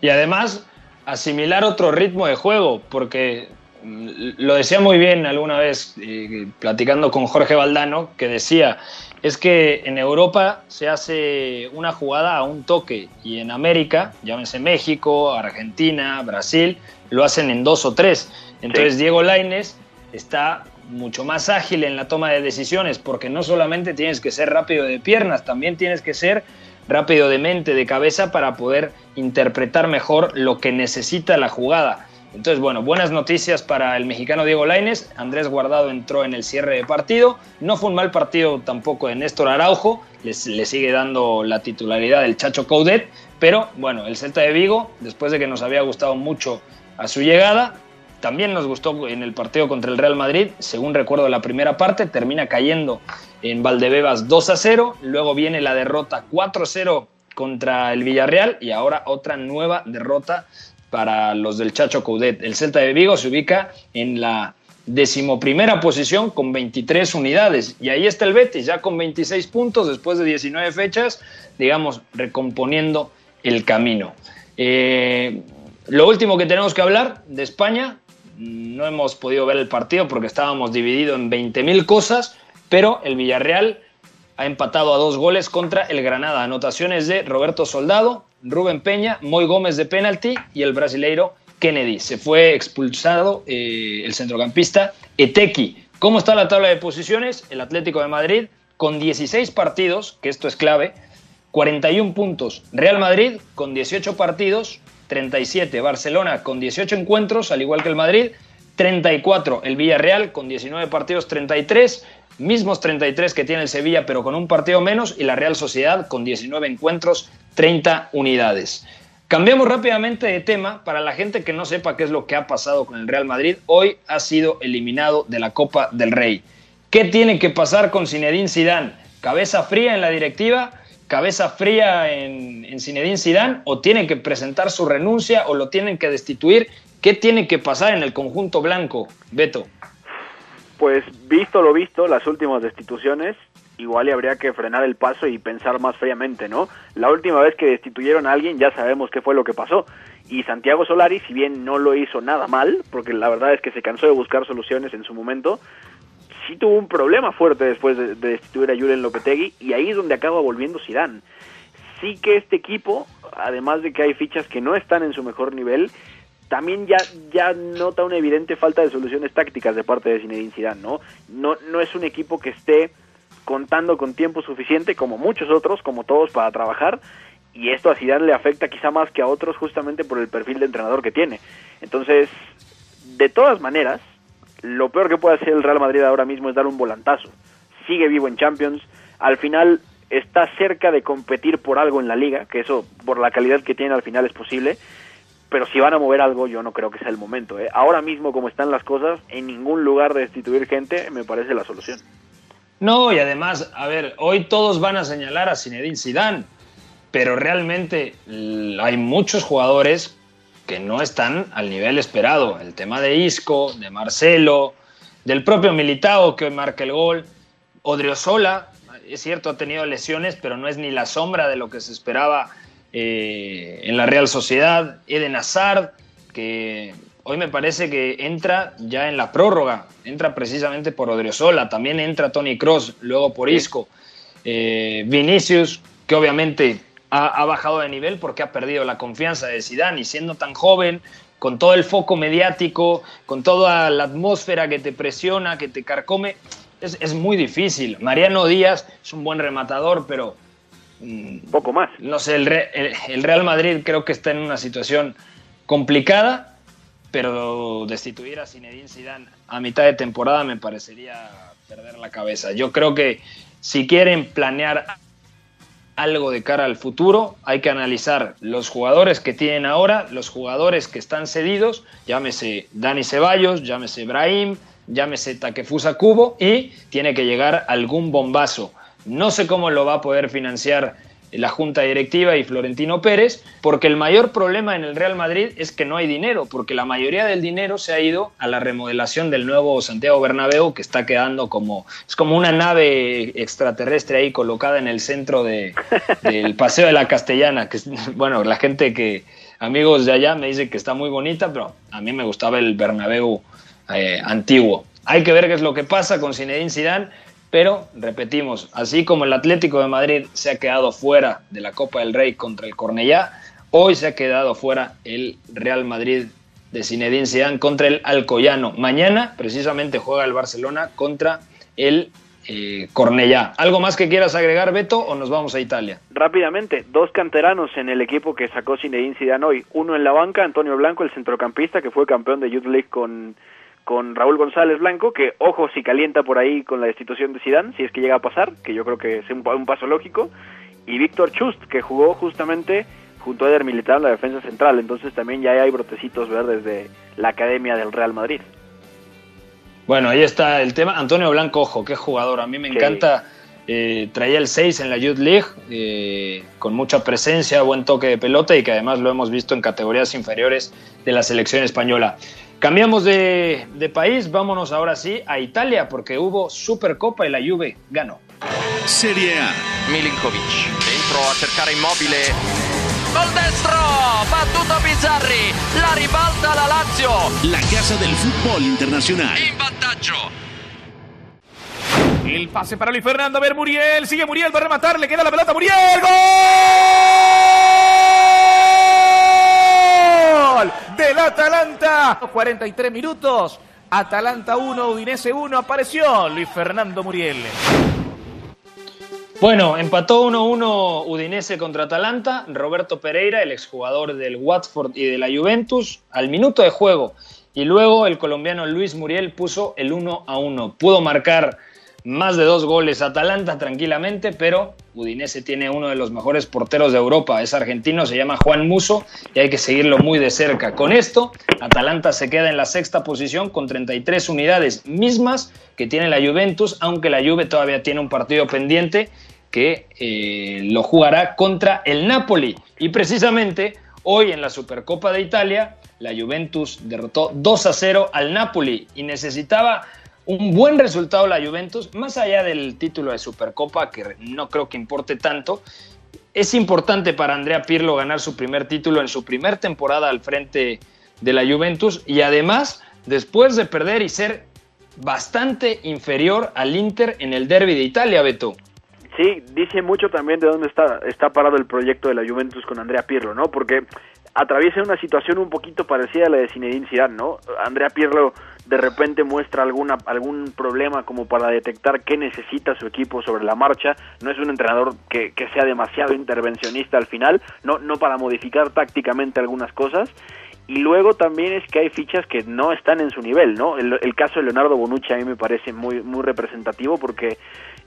Y además, asimilar otro ritmo de juego, porque mm, lo decía muy bien alguna vez eh, platicando con Jorge Valdano, que decía, es que en Europa se hace una jugada a un toque y en América, llámense México, Argentina, Brasil, lo hacen en dos o tres. Entonces Diego Laines está mucho más ágil en la toma de decisiones porque no solamente tienes que ser rápido de piernas, también tienes que ser rápido de mente, de cabeza para poder interpretar mejor lo que necesita la jugada. Entonces, bueno, buenas noticias para el mexicano Diego Laines. Andrés Guardado entró en el cierre de partido. No fue un mal partido tampoco de Néstor Araujo. le sigue dando la titularidad del Chacho Coudet. Pero bueno, el Celta de Vigo, después de que nos había gustado mucho a su llegada, también nos gustó en el partido contra el Real Madrid. Según recuerdo la primera parte, termina cayendo en Valdebebas 2 a 0. Luego viene la derrota 4 a 0 contra el Villarreal y ahora otra nueva derrota para los del Chacho Coudet. El Celta de Vigo se ubica en la decimoprimera posición con 23 unidades. Y ahí está el Betis, ya con 26 puntos después de 19 fechas, digamos, recomponiendo el camino. Eh, lo último que tenemos que hablar de España, no hemos podido ver el partido porque estábamos divididos en 20.000 cosas, pero el Villarreal ha empatado a dos goles contra el Granada. Anotaciones de Roberto Soldado, Rubén Peña, Moy Gómez de penalti y el brasileiro Kennedy. Se fue expulsado eh, el centrocampista Etequi. ¿Cómo está la tabla de posiciones? El Atlético de Madrid con 16 partidos, que esto es clave, 41 puntos. Real Madrid con 18 partidos, 37. Barcelona con 18 encuentros, al igual que el Madrid, 34. El Villarreal con 19 partidos, 33 mismos 33 que tiene el Sevilla, pero con un partido menos, y la Real Sociedad con 19 encuentros, 30 unidades. Cambiamos rápidamente de tema para la gente que no sepa qué es lo que ha pasado con el Real Madrid. Hoy ha sido eliminado de la Copa del Rey. ¿Qué tiene que pasar con Zinedine Zidane? ¿Cabeza fría en la directiva? ¿Cabeza fría en, en Zinedine Zidane? ¿O tiene que presentar su renuncia o lo tienen que destituir? ¿Qué tiene que pasar en el conjunto blanco, Beto? Pues visto lo visto, las últimas destituciones, igual y habría que frenar el paso y pensar más fríamente, ¿no? La última vez que destituyeron a alguien ya sabemos qué fue lo que pasó. Y Santiago Solari, si bien no lo hizo nada mal, porque la verdad es que se cansó de buscar soluciones en su momento, sí tuvo un problema fuerte después de, destituir a Julen Lopetegui y ahí es donde acaba volviendo Zidane. Sí que este equipo, además de que hay fichas que no están en su mejor nivel, también ya, ya nota una evidente falta de soluciones tácticas de parte de Zinedine Zidane, ¿no? No, no es un equipo que esté contando con tiempo suficiente, como muchos otros, como todos, para trabajar, y esto a Zidane le afecta quizá más que a otros justamente por el perfil de entrenador que tiene. Entonces, de todas maneras, lo peor que puede hacer el Real Madrid ahora mismo es dar un volantazo. Sigue vivo en Champions, al final está cerca de competir por algo en la liga, que eso por la calidad que tiene al final es posible, pero si van a mover algo, yo no creo que sea el momento. ¿eh? Ahora mismo, como están las cosas, en ningún lugar de destituir gente me parece la solución. No, y además, a ver, hoy todos van a señalar a Zinedine Zidane, pero realmente hay muchos jugadores que no están al nivel esperado. El tema de Isco, de Marcelo, del propio Militao que marca el gol, Odriozola. es cierto, ha tenido lesiones, pero no es ni la sombra de lo que se esperaba eh, en la Real Sociedad. Eden Hazard, que hoy me parece que entra ya en la prórroga, entra precisamente por Odriozola, también entra Tony Cross, luego por Isco. Eh, Vinicius, que obviamente ha, ha, bajado de nivel porque ha perdido la confianza de Zidane y siendo tan joven, con todo el foco mediático, con toda la atmósfera que te presiona, que te carcome, es, es muy difícil. Mariano Díaz es un buen rematador, pero... Mm, Poco más. No sé, el, el, el Real Madrid creo que está en una situación complicada, pero destituir a Zinedine Zidane a mitad de temporada me parecería perder la cabeza. Yo creo que si quieren planear algo de cara al futuro, hay que analizar los jugadores que tienen ahora, los jugadores que están cedidos, llámese Dani Ceballos, llámese Brahim, llámese Takefusa Kubo y tiene que llegar algún bombazo. No sé cómo lo va a poder financiar la Junta Directiva y Florentino Pérez, porque el mayor problema en el Real Madrid es que no hay dinero, porque la mayoría del dinero se ha ido a la remodelación del nuevo Santiago Bernabéu, que está quedando como, es como una nave extraterrestre ahí colocada en el centro de, del Paseo de la Castellana, que bueno, la gente que, amigos de allá me dice que está muy bonita, pero a mí me gustaba el Bernabéu eh, antiguo. Hay que ver qué es lo que pasa con Zinedine Zidane, pero repetimos, así como el Atlético de Madrid se ha quedado fuera de la Copa del Rey contra el Cornellá, hoy se ha quedado fuera el Real Madrid de Zinedine Zidane contra el Alcoyano. Mañana precisamente juega el Barcelona contra el eh, Cornellá. ¿Algo más que quieras agregar, Beto, o nos vamos a Italia? Rápidamente, dos canteranos en el equipo que sacó Zinedine Zidane hoy. Uno en la banca, Antonio Blanco, el centrocampista que fue campeón de Youth League con con Raúl González Blanco, que ojo si calienta por ahí con la destitución de Zidane, si es que llega a pasar, que yo creo que es un, un paso lógico, y Víctor Chust, que jugó justamente junto a Eder Militao en la defensa central, entonces también ya hay brotecitos verdes de la academia del Real Madrid. Bueno, ahí está el tema. Antonio Blanco, ojo, qué jugador, a mí me sí. encanta. Eh, traía el 6 en la Youth League, eh, con mucha presencia, buen toque de pelota y que además lo hemos visto en categorías inferiores de la selección española. Cambiamos de, de, país, vámonos ahora sí a Italia porque hubo Supercopa y la Juve ganó. Serie A. Milinkovic dentro a cercare immobile. Gol destro, battuto Bizzarri, la ribalta la Lazio. La casa del fútbol internacional. In vantaggio. El pase para Luis Fernando, a ver Muriel, sigue Muriel, va a rematar, le queda la pelota, Muriel, ¡Gol! Del Atalanta. 43 minutos, Atalanta 1, Udinese 1, apareció Luis Fernando Muriel. Bueno, empató 1-1 Udinese contra Atalanta, Roberto Pereira, el exjugador del Watford y de la Juventus, al minuto de juego. Y luego el colombiano Luis Muriel puso el 1-1. Pudo marcar más de dos goles Atalanta tranquilamente, pero Udinese tiene uno de los mejores porteros de Europa, es argentino, se llama Juan Muso y hay que seguirlo muy de cerca. Con esto, Atalanta se queda en la sexta posición con 33 unidades mismas que tiene la Juventus, aunque la Juve todavía tiene un partido pendiente que eh, lo jugará contra el Napoli. Y precisamente hoy en la Supercopa de Italia, la Juventus derrotó 2 a 0 al Napoli y necesitaba un buen resultado la Juventus, más allá del título de Supercopa, que no creo que importe tanto. Es importante para Andrea Pirlo ganar su primer título en su primer temporada al frente de la Juventus y además, después de perder y ser bastante inferior al Inter en el derby de Italia, Beto. Sí, dice mucho también de dónde está, está parado el proyecto de la Juventus con Andrea Pirlo, ¿no? Porque atraviesa una situación un poquito parecida a la de Zinedine Zidane, ¿no? Andrea Pirlo de repente muestra alguna algún problema como para detectar qué necesita su equipo sobre la marcha, no es un entrenador que, que sea demasiado intervencionista al final, no, no para modificar tácticamente algunas cosas, y luego también es que hay fichas que no están en su nivel, ¿no? El, el caso de Leonardo Bonucci a mí me parece muy, muy representativo porque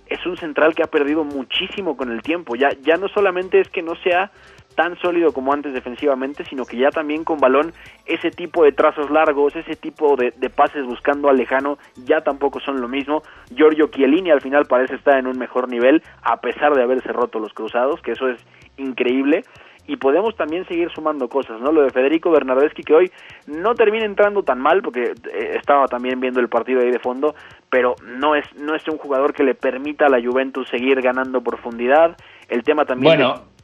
es un central que ha perdido muchísimo con el tiempo, ya, ya no solamente es que no sea tan sólido como antes defensivamente, sino que ya también con balón ese tipo de trazos largos, ese tipo de, de, pases buscando al lejano, ya tampoco son lo mismo. Giorgio Chiellini al final parece estar en un mejor nivel, a pesar de haberse roto los cruzados, que eso es increíble. y podemos también seguir sumando cosas, ¿no? Lo de Federico Bernardeschi que hoy no termina entrando tan mal porque eh, estaba también viendo el partido ahí de fondo, pero no es no es un jugador que le permita a la Juventus seguir ganando profundidad. El tema también Bueno.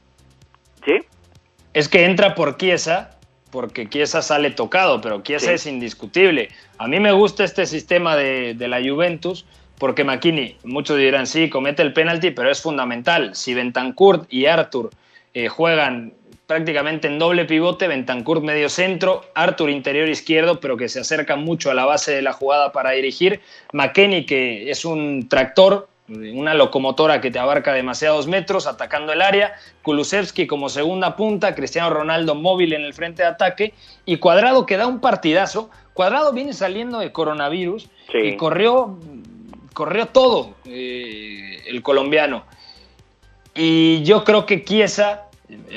Es que entra por Chiesa, porque Chiesa sale tocado, pero Chiesa Sí. es indiscutible. A mí me gusta este sistema de, de la Juventus, porque McKinney, muchos dirán, sí, comete el penalti, pero es fundamental. Si Bentancur y Arthur eh, juegan prácticamente en doble pivote, Bentancur medio centro, Arthur interior izquierdo, pero que se acerca mucho a la base de la jugada para dirigir, McKinney, que es un tractor, una locomotora que te abarca demasiados metros atacando el área, Kulusevski como segunda punta, Cristiano Ronaldo móvil en el frente de ataque y Cuadrado que da un partidazo. Cuadrado viene saliendo de coronavirus Sí. y corrió, corrió todo eh, el colombiano. Y yo creo que Chiesa,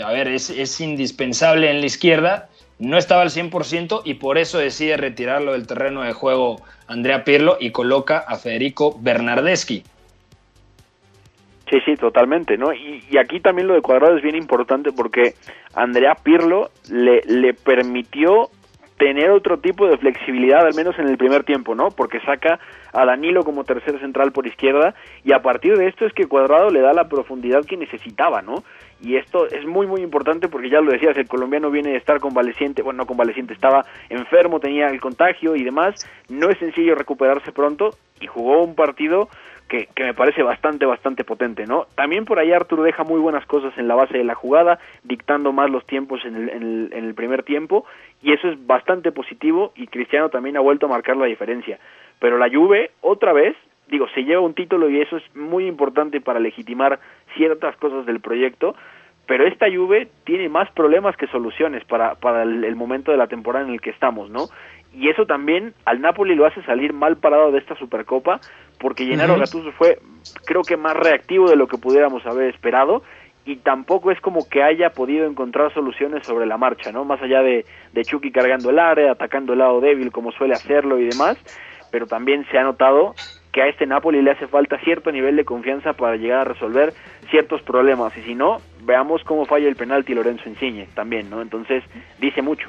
a ver, es, es indispensable en la izquierda, no estaba al 100% y por eso decide retirarlo del terreno de juego Andrea Pirlo y coloca a Federico Bernardeschi. Sí, sí, totalmente, ¿no? Y, y aquí también lo de Cuadrado es bien importante porque Andrea Pirlo le, le permitió tener otro tipo de flexibilidad, al menos en el primer tiempo, ¿no? Porque saca a Danilo como tercer central por izquierda y a partir de esto es que Cuadrado le da la profundidad que necesitaba, ¿no? Y esto es muy, muy importante porque ya lo decías, el colombiano viene de estar convaleciente, bueno, no convaleciente, estaba enfermo, tenía el contagio y demás. No es sencillo recuperarse pronto y jugó un partido que, me parece bastante, bastante potente, ¿no? También por ahí Artur deja muy buenas cosas en la base de la jugada, dictando más los tiempos en el, en el, en el primer tiempo, y eso es bastante positivo, y Cristiano también ha vuelto a marcar la diferencia. Pero la Juve, otra vez, digo, se lleva un título y eso es muy importante para legitimar ciertas cosas del proyecto, pero esta Juve tiene más problemas que soluciones para, para el, el momento de la temporada en el que estamos, ¿no? y eso también al Napoli lo hace salir mal parado de esta Supercopa porque Gennaro uh -huh. Gattuso fue creo que más reactivo de lo que pudiéramos haber esperado y tampoco es como que haya podido encontrar soluciones sobre la marcha, ¿no? Más allá de, de Chucky cargando el área, atacando el lado débil como suele hacerlo y demás, pero también se ha notado que a este Napoli le hace falta cierto nivel de confianza para llegar a resolver ciertos problemas y si no, veamos cómo falla el penalti Lorenzo Insigne también, ¿no? Entonces, dice mucho.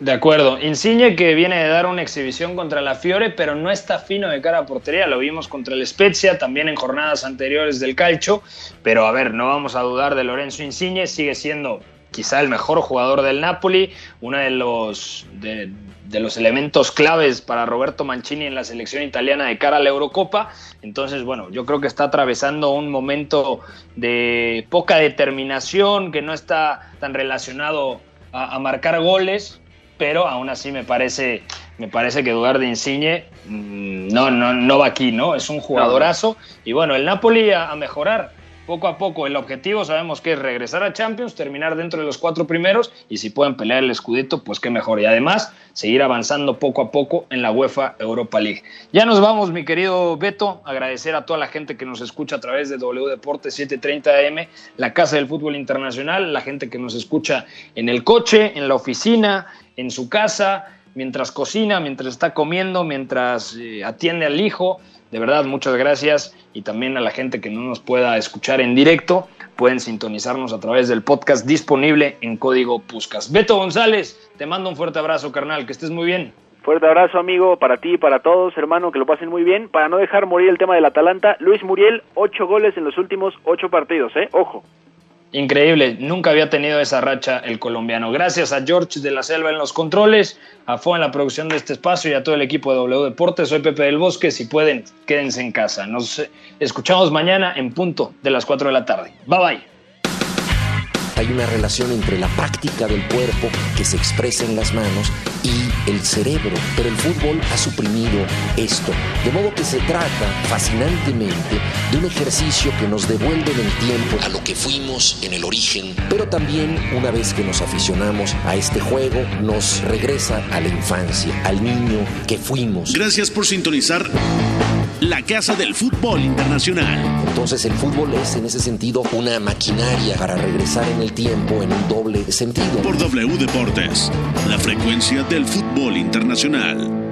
De acuerdo. Insigne que viene de dar una exhibición contra la Fiore, pero no está fino de cara a portería. Lo vimos contra el Spezia, también en jornadas anteriores del calcio. Pero a ver, no vamos a dudar de Lorenzo Insigne. Sigue siendo quizá el mejor jugador del Napoli, uno de los, de, los elementos claves para Roberto Mancini en la selección italiana de cara a la Eurocopa. Entonces, bueno, yo creo que está atravesando un momento de poca determinación, que no está tan relacionado a marcar goles, pero aún así me parece, me parece que dudar de Insigne mmm, no, no, no va aquí, ¿no? Es un jugadorazo. Y bueno, el Napoli a, a, mejorar poco a poco. El objetivo sabemos que es regresar a Champions, terminar dentro de los cuatro primeros y si pueden pelear el escudito, pues qué mejor. Y además, seguir avanzando poco a poco en la UEFA Europa League. Ya nos vamos, mi querido Beto. Agradecer a toda la gente que nos escucha a través de W Deportes 730 AM, la Casa del Fútbol Internacional, la gente que nos escucha en el coche, en la oficina, en su casa, mientras cocina, mientras está comiendo, mientras eh, atiende al hijo. De verdad, muchas gracias. Y también a la gente que no nos pueda escuchar en directo, pueden sintonizarnos a través del podcast disponible en código Puscas. Beto González, te mando un fuerte abrazo, carnal. Que estés muy bien. Fuerte abrazo, amigo, para ti y para todos, hermano, que lo pasen muy bien. Para no dejar morir el tema del Atalanta, Luis Muriel, ocho goles en los últimos ocho partidos, ¿eh? Ojo. Increíble, nunca había tenido esa racha el colombiano. Gracias a George de la Selva en los controles, a Fo en la producción de este espacio y a todo el equipo de W Deportes. Soy Pepe del Bosque. Si pueden, quédense en casa. Nos escuchamos mañana en punto de las 4 de la tarde. Bye bye. Hay una relación entre la práctica del cuerpo que se expresa en las manos y el cerebro, pero el fútbol ha suprimido esto, de modo que se trata fascinantemente de un ejercicio que nos devuelve en el tiempo a lo que fuimos en el origen, pero también una vez que nos aficionamos a este juego, nos regresa a la infancia, al niño que fuimos. Gracias por sintonizar la Casa del Fútbol Internacional. Entonces el fútbol es en ese sentido una maquinaria para regresar en el tiempo en un doble sentido. Por W Deportes, la frecuencia del fútbol internacional.